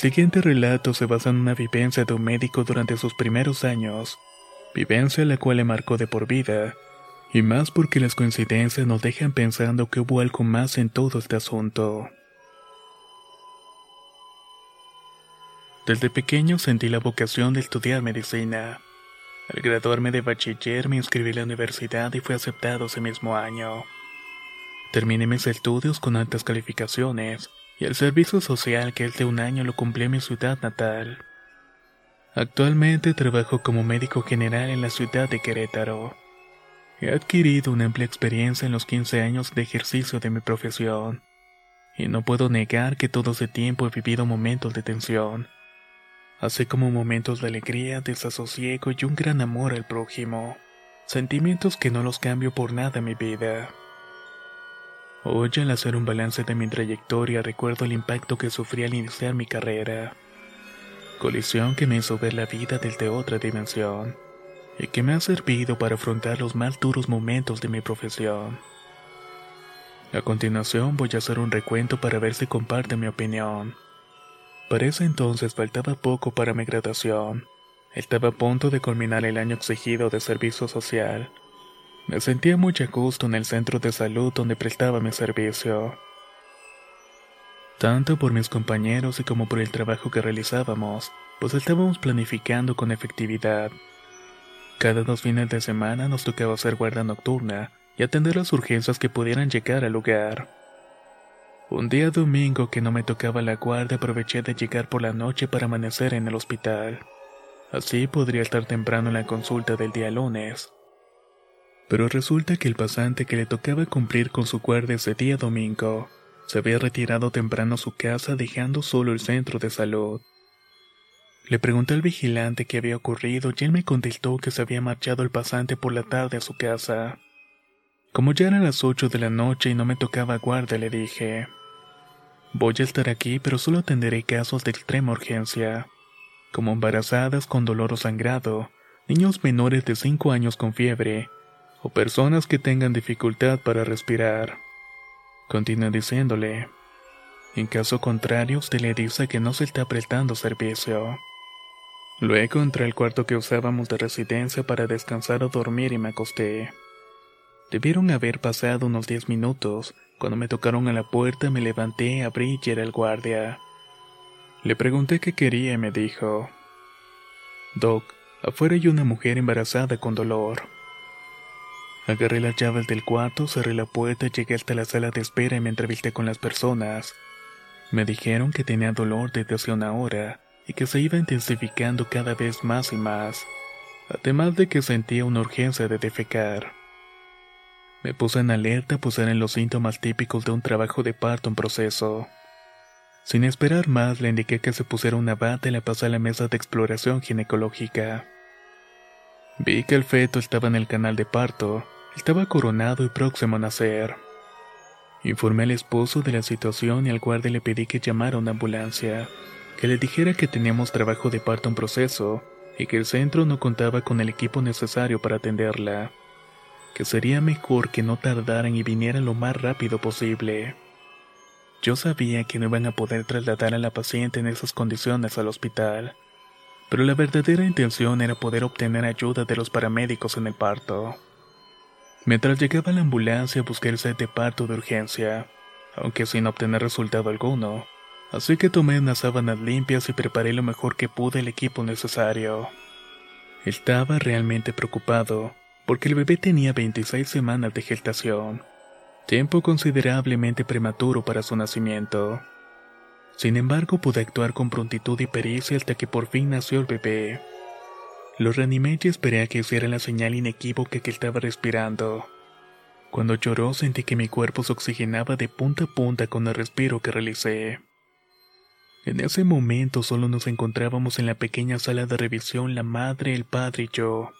Siguiente relato se basa en una vivencia de un médico durante sus primeros años, vivencia la cual le marcó de por vida, y más porque las coincidencias nos dejan pensando que hubo algo más en todo este asunto. Desde pequeño sentí la vocación de estudiar medicina. Al graduarme de bachiller me inscribí en la universidad y fui aceptado ese mismo año. Terminé mis estudios con altas calificaciones y el servicio social que de un año lo cumplí en mi ciudad natal. Actualmente trabajo como médico general en la ciudad de Querétaro. He adquirido una amplia experiencia en los 15 años de ejercicio de mi profesión, y no puedo negar que todo ese tiempo he vivido momentos de tensión, así como momentos de alegría, desasosiego y un gran amor al prójimo, sentimientos que no los cambio por nada en mi vida. Hoy al hacer un balance de mi trayectoria recuerdo el impacto que sufrí al iniciar mi carrera. Colisión que me hizo ver la vida desde otra dimensión y que me ha servido para afrontar los más duros momentos de mi profesión. A continuación voy a hacer un recuento para ver si comparte mi opinión. Para ese entonces faltaba poco para mi graduación. Estaba a punto de culminar el año exigido de servicio social me sentía muy a gusto en el centro de salud donde prestaba mi servicio. Tanto por mis compañeros y como por el trabajo que realizábamos, pues estábamos planificando con efectividad. Cada dos fines de semana nos tocaba hacer guardia nocturna y atender las urgencias que pudieran llegar al lugar. Un día domingo que no me tocaba la guardia aproveché de llegar por la noche para amanecer en el hospital. Así podría estar temprano en la consulta del día lunes pero resulta que el pasante que le tocaba cumplir con su guardia ese día domingo se había retirado temprano a su casa dejando solo el centro de salud. Le pregunté al vigilante qué había ocurrido y él me contestó que se había marchado el pasante por la tarde a su casa. Como ya eran las ocho de la noche y no me tocaba guardia, le dije, voy a estar aquí pero solo atenderé casos de extrema urgencia, como embarazadas con dolor o sangrado, niños menores de cinco años con fiebre, o personas que tengan dificultad para respirar. Continúa diciéndole. En caso contrario, usted le dice que no se está prestando servicio. Luego entré al cuarto que usábamos de residencia para descansar o dormir y me acosté. Debieron haber pasado unos diez minutos. Cuando me tocaron a la puerta me levanté, abrí y era el guardia. Le pregunté qué quería y me dijo, Doc, afuera hay una mujer embarazada con dolor. Agarré las llaves del cuarto, cerré la puerta y llegué hasta la sala de espera y me entrevisté con las personas. Me dijeron que tenía dolor desde hace una hora y que se iba intensificando cada vez más y más, además de que sentía una urgencia de defecar. Me puse en alerta pues eran los síntomas típicos de un trabajo de parto en proceso. Sin esperar más, le indiqué que se pusiera una bata y la pasé a la mesa de exploración ginecológica. Vi que el feto estaba en el canal de parto, estaba coronado y próximo a nacer. Informé al esposo de la situación y al guardia le pedí que llamara a una ambulancia, que le dijera que teníamos trabajo de parto en proceso y que el centro no contaba con el equipo necesario para atenderla, que sería mejor que no tardaran y vinieran lo más rápido posible. Yo sabía que no iban a poder trasladar a la paciente en esas condiciones al hospital, pero la verdadera intención era poder obtener ayuda de los paramédicos en el parto. Mientras llegaba la ambulancia busqué el set de parto de urgencia, aunque sin obtener resultado alguno. Así que tomé unas sábanas limpias y preparé lo mejor que pude el equipo necesario. Estaba realmente preocupado, porque el bebé tenía 26 semanas de gestación, tiempo considerablemente prematuro para su nacimiento. Sin embargo, pude actuar con prontitud y pericia hasta que por fin nació el bebé. Lo reanimé y esperé a que hiciera la señal inequívoca que estaba respirando. Cuando lloró sentí que mi cuerpo se oxigenaba de punta a punta con el respiro que realicé. En ese momento solo nos encontrábamos en la pequeña sala de revisión la madre, el padre y yo.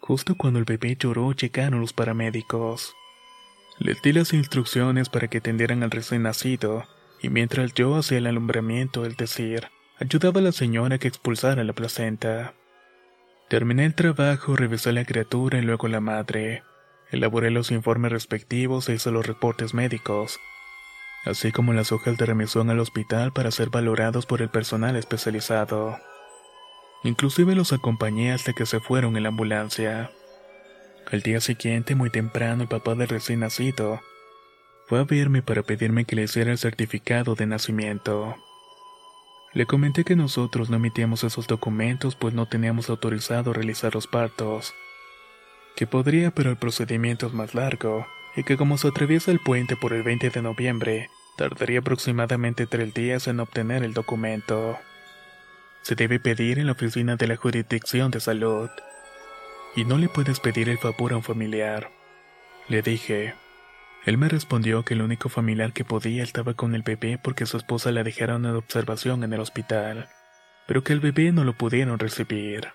Justo cuando el bebé lloró llegaron los paramédicos. Les di las instrucciones para que tendieran al recién nacido, y mientras yo hacía el alumbramiento, es decir, ayudaba a la señora que expulsara la placenta. Terminé el trabajo, revisé a la criatura y luego la madre. Elaboré los informes respectivos e hice los reportes médicos, así como las hojas de remisión al hospital para ser valorados por el personal especializado. Inclusive los acompañé hasta que se fueron en la ambulancia. Al día siguiente, muy temprano, el papá del recién nacido fue a verme para pedirme que le hiciera el certificado de nacimiento. Le comenté que nosotros no emitíamos esos documentos pues no teníamos autorizado realizar los partos. Que podría pero el procedimiento es más largo y que como se atraviesa el puente por el 20 de noviembre, tardaría aproximadamente tres días en obtener el documento. Se debe pedir en la oficina de la jurisdicción de salud. Y no le puedes pedir el favor a un familiar. Le dije. Él me respondió que el único familiar que podía estaba con el bebé porque su esposa la dejaron en observación en el hospital, pero que el bebé no lo pudieron recibir.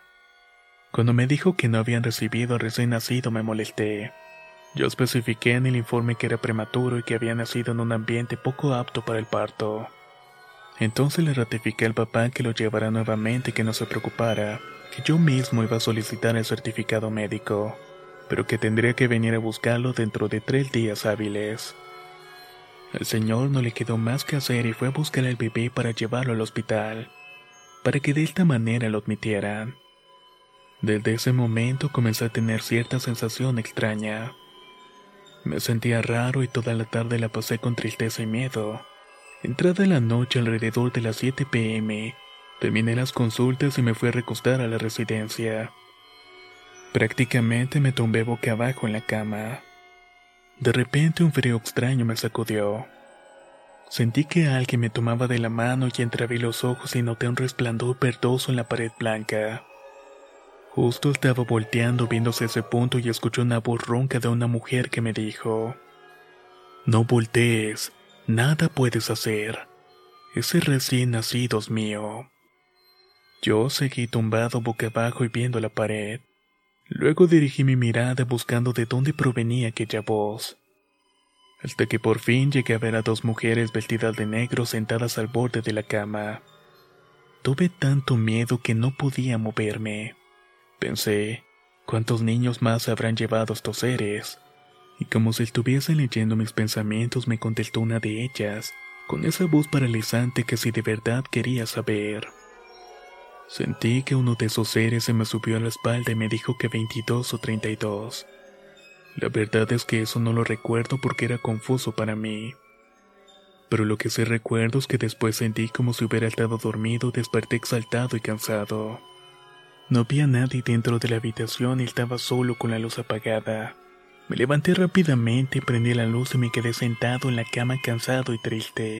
Cuando me dijo que no habían recibido al recién nacido me molesté. Yo especifiqué en el informe que era prematuro y que había nacido en un ambiente poco apto para el parto. Entonces le ratifiqué al papá que lo llevara nuevamente y que no se preocupara, que yo mismo iba a solicitar el certificado médico, pero que tendría que venir a buscarlo dentro de tres días hábiles. Al señor no le quedó más que hacer y fue a buscar al bebé para llevarlo al hospital, para que de esta manera lo admitieran. Desde ese momento comencé a tener cierta sensación extraña. Me sentía raro y toda la tarde la pasé con tristeza y miedo. Entrada la noche alrededor de las 7 pm, terminé las consultas y me fui a recostar a la residencia. Prácticamente me tumbé boca abajo en la cama. De repente un frío extraño me sacudió. Sentí que alguien me tomaba de la mano y entreabrí los ojos y noté un resplandor verdoso en la pared blanca. Justo estaba volteando viéndose ese punto y escuché una voz ronca de una mujer que me dijo, No voltees, nada puedes hacer. Ese recién nacido es mío. Yo seguí tumbado boca abajo y viendo la pared. Luego dirigí mi mirada buscando de dónde provenía aquella voz. Hasta que por fin llegué a ver a dos mujeres vestidas de negro sentadas al borde de la cama. Tuve tanto miedo que no podía moverme. Pensé, ¿cuántos niños más habrán llevado estos seres? Y como si estuviese leyendo mis pensamientos me contestó una de ellas, con esa voz paralizante que si de verdad quería saber. Sentí que uno de esos seres se me subió a la espalda y me dijo que 22 o 32. La verdad es que eso no lo recuerdo porque era confuso para mí. Pero lo que sí recuerdo es que después sentí como si hubiera estado dormido, desperté exaltado y cansado. No había nadie dentro de la habitación y estaba solo con la luz apagada. Me levanté rápidamente, prendí la luz y me quedé sentado en la cama cansado y triste.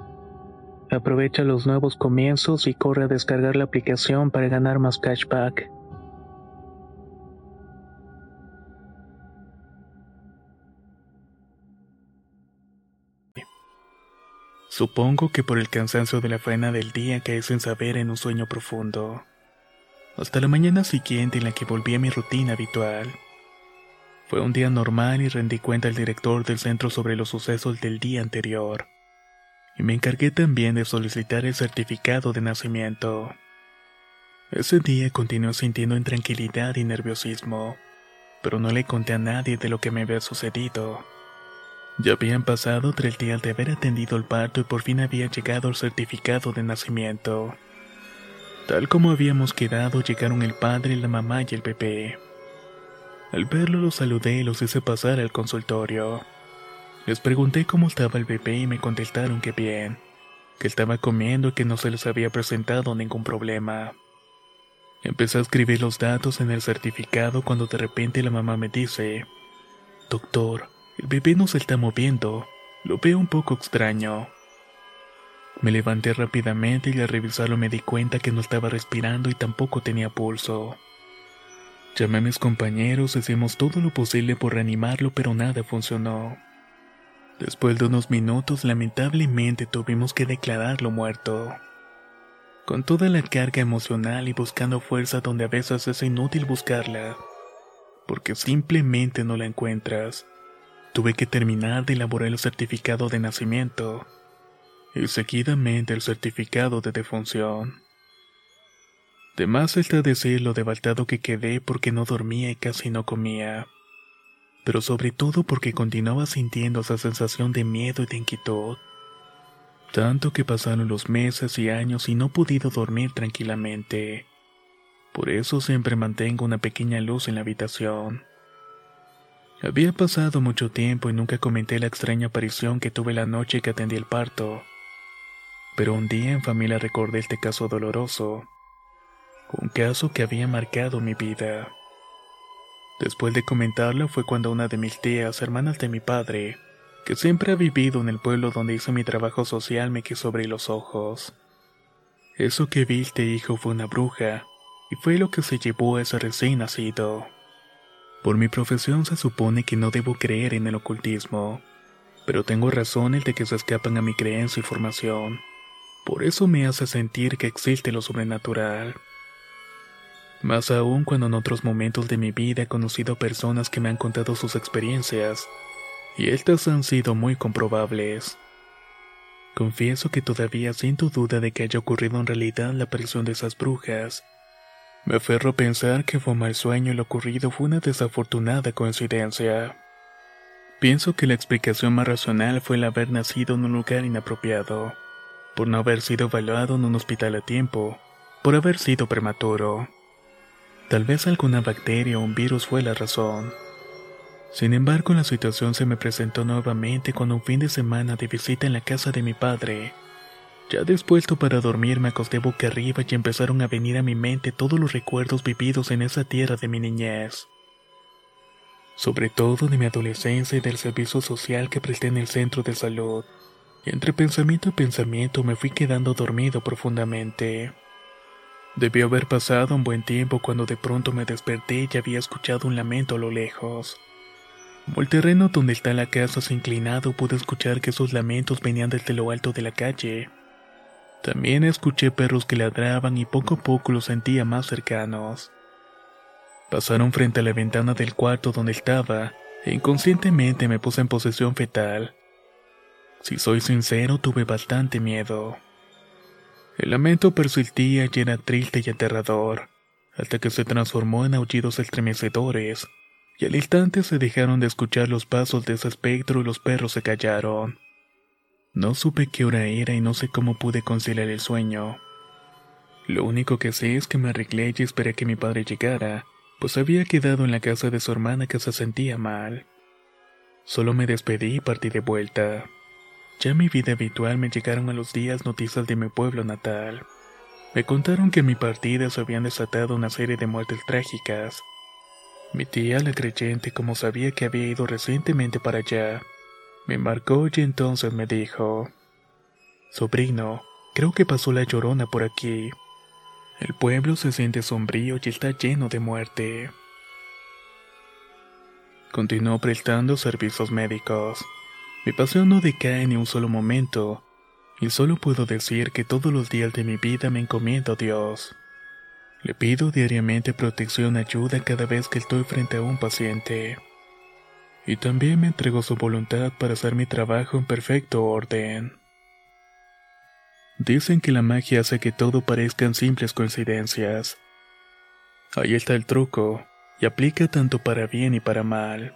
Aprovecha los nuevos comienzos y corre a descargar la aplicación para ganar más cashback. Supongo que por el cansancio de la faena del día caí sin saber en un sueño profundo. Hasta la mañana siguiente en la que volví a mi rutina habitual. Fue un día normal y rendí cuenta al director del centro sobre los sucesos del día anterior me encargué también de solicitar el certificado de nacimiento. Ese día continué sintiendo intranquilidad y nerviosismo, pero no le conté a nadie de lo que me había sucedido. Ya habían pasado tres días de haber atendido el parto y por fin había llegado el certificado de nacimiento. Tal como habíamos quedado, llegaron el padre, la mamá y el bebé. Al verlo los saludé y los hice pasar al consultorio. Les pregunté cómo estaba el bebé y me contestaron que bien, que estaba comiendo y que no se les había presentado ningún problema. Empecé a escribir los datos en el certificado cuando de repente la mamá me dice, Doctor, el bebé no se está moviendo, lo veo un poco extraño. Me levanté rápidamente y al revisarlo me di cuenta que no estaba respirando y tampoco tenía pulso. Llamé a mis compañeros, hicimos todo lo posible por reanimarlo, pero nada funcionó. Después de unos minutos, lamentablemente tuvimos que declararlo muerto. Con toda la carga emocional y buscando fuerza donde a veces es inútil buscarla, porque simplemente no la encuentras, tuve que terminar de elaborar el certificado de nacimiento y seguidamente el certificado de defunción. De más está decir lo devastado que quedé porque no dormía y casi no comía pero sobre todo porque continuaba sintiendo esa sensación de miedo y de inquietud. Tanto que pasaron los meses y años y no he podido dormir tranquilamente. Por eso siempre mantengo una pequeña luz en la habitación. Había pasado mucho tiempo y nunca comenté la extraña aparición que tuve la noche que atendí el parto. Pero un día en familia recordé este caso doloroso. Un caso que había marcado mi vida. Después de comentarlo fue cuando una de mis tías, hermanas de mi padre, que siempre ha vivido en el pueblo donde hice mi trabajo social, me quiso abrir los ojos. Eso que viste, hijo, fue una bruja, y fue lo que se llevó a ese recién nacido. Por mi profesión se supone que no debo creer en el ocultismo, pero tengo razones de que se escapan a mi creencia y formación. Por eso me hace sentir que existe lo sobrenatural. Más aún cuando en otros momentos de mi vida he conocido personas que me han contado sus experiencias, y estas han sido muy comprobables. Confieso que todavía siento duda de que haya ocurrido en realidad la aparición de esas brujas. Me aferro a pensar que fue mal sueño y lo ocurrido fue una desafortunada coincidencia. Pienso que la explicación más racional fue el haber nacido en un lugar inapropiado, por no haber sido evaluado en un hospital a tiempo, por haber sido prematuro. Tal vez alguna bacteria o un virus fue la razón. Sin embargo, la situación se me presentó nuevamente cuando un fin de semana de visita en la casa de mi padre. Ya dispuesto para dormir me acosté boca arriba y empezaron a venir a mi mente todos los recuerdos vividos en esa tierra de mi niñez. Sobre todo de mi adolescencia y del servicio social que presté en el centro de salud. Y entre pensamiento y pensamiento me fui quedando dormido profundamente. Debió haber pasado un buen tiempo cuando de pronto me desperté y había escuchado un lamento a lo lejos. Como el terreno donde está la casa se inclinado, pude escuchar que esos lamentos venían desde lo alto de la calle. También escuché perros que ladraban y poco a poco los sentía más cercanos. Pasaron frente a la ventana del cuarto donde estaba, e inconscientemente me puse en posesión fetal. Si soy sincero, tuve bastante miedo. El lamento persistía y era triste y aterrador, hasta que se transformó en aullidos estremecedores, y al instante se dejaron de escuchar los pasos de ese espectro y los perros se callaron. No supe qué hora era y no sé cómo pude conciliar el sueño. Lo único que sé es que me arreglé y esperé que mi padre llegara, pues había quedado en la casa de su hermana que se sentía mal. Solo me despedí y partí de vuelta. Ya en mi vida habitual me llegaron a los días noticias de mi pueblo natal. Me contaron que en mi partida se habían desatado una serie de muertes trágicas. Mi tía, la creyente, como sabía que había ido recientemente para allá, me marcó y entonces me dijo, Sobrino, creo que pasó la llorona por aquí. El pueblo se siente sombrío y está lleno de muerte. Continuó prestando servicios médicos. Mi pasión no decae ni un solo momento, y solo puedo decir que todos los días de mi vida me encomiendo a Dios. Le pido diariamente protección y ayuda cada vez que estoy frente a un paciente. Y también me entrego su voluntad para hacer mi trabajo en perfecto orden. Dicen que la magia hace que todo parezcan simples coincidencias. Ahí está el truco, y aplica tanto para bien y para mal.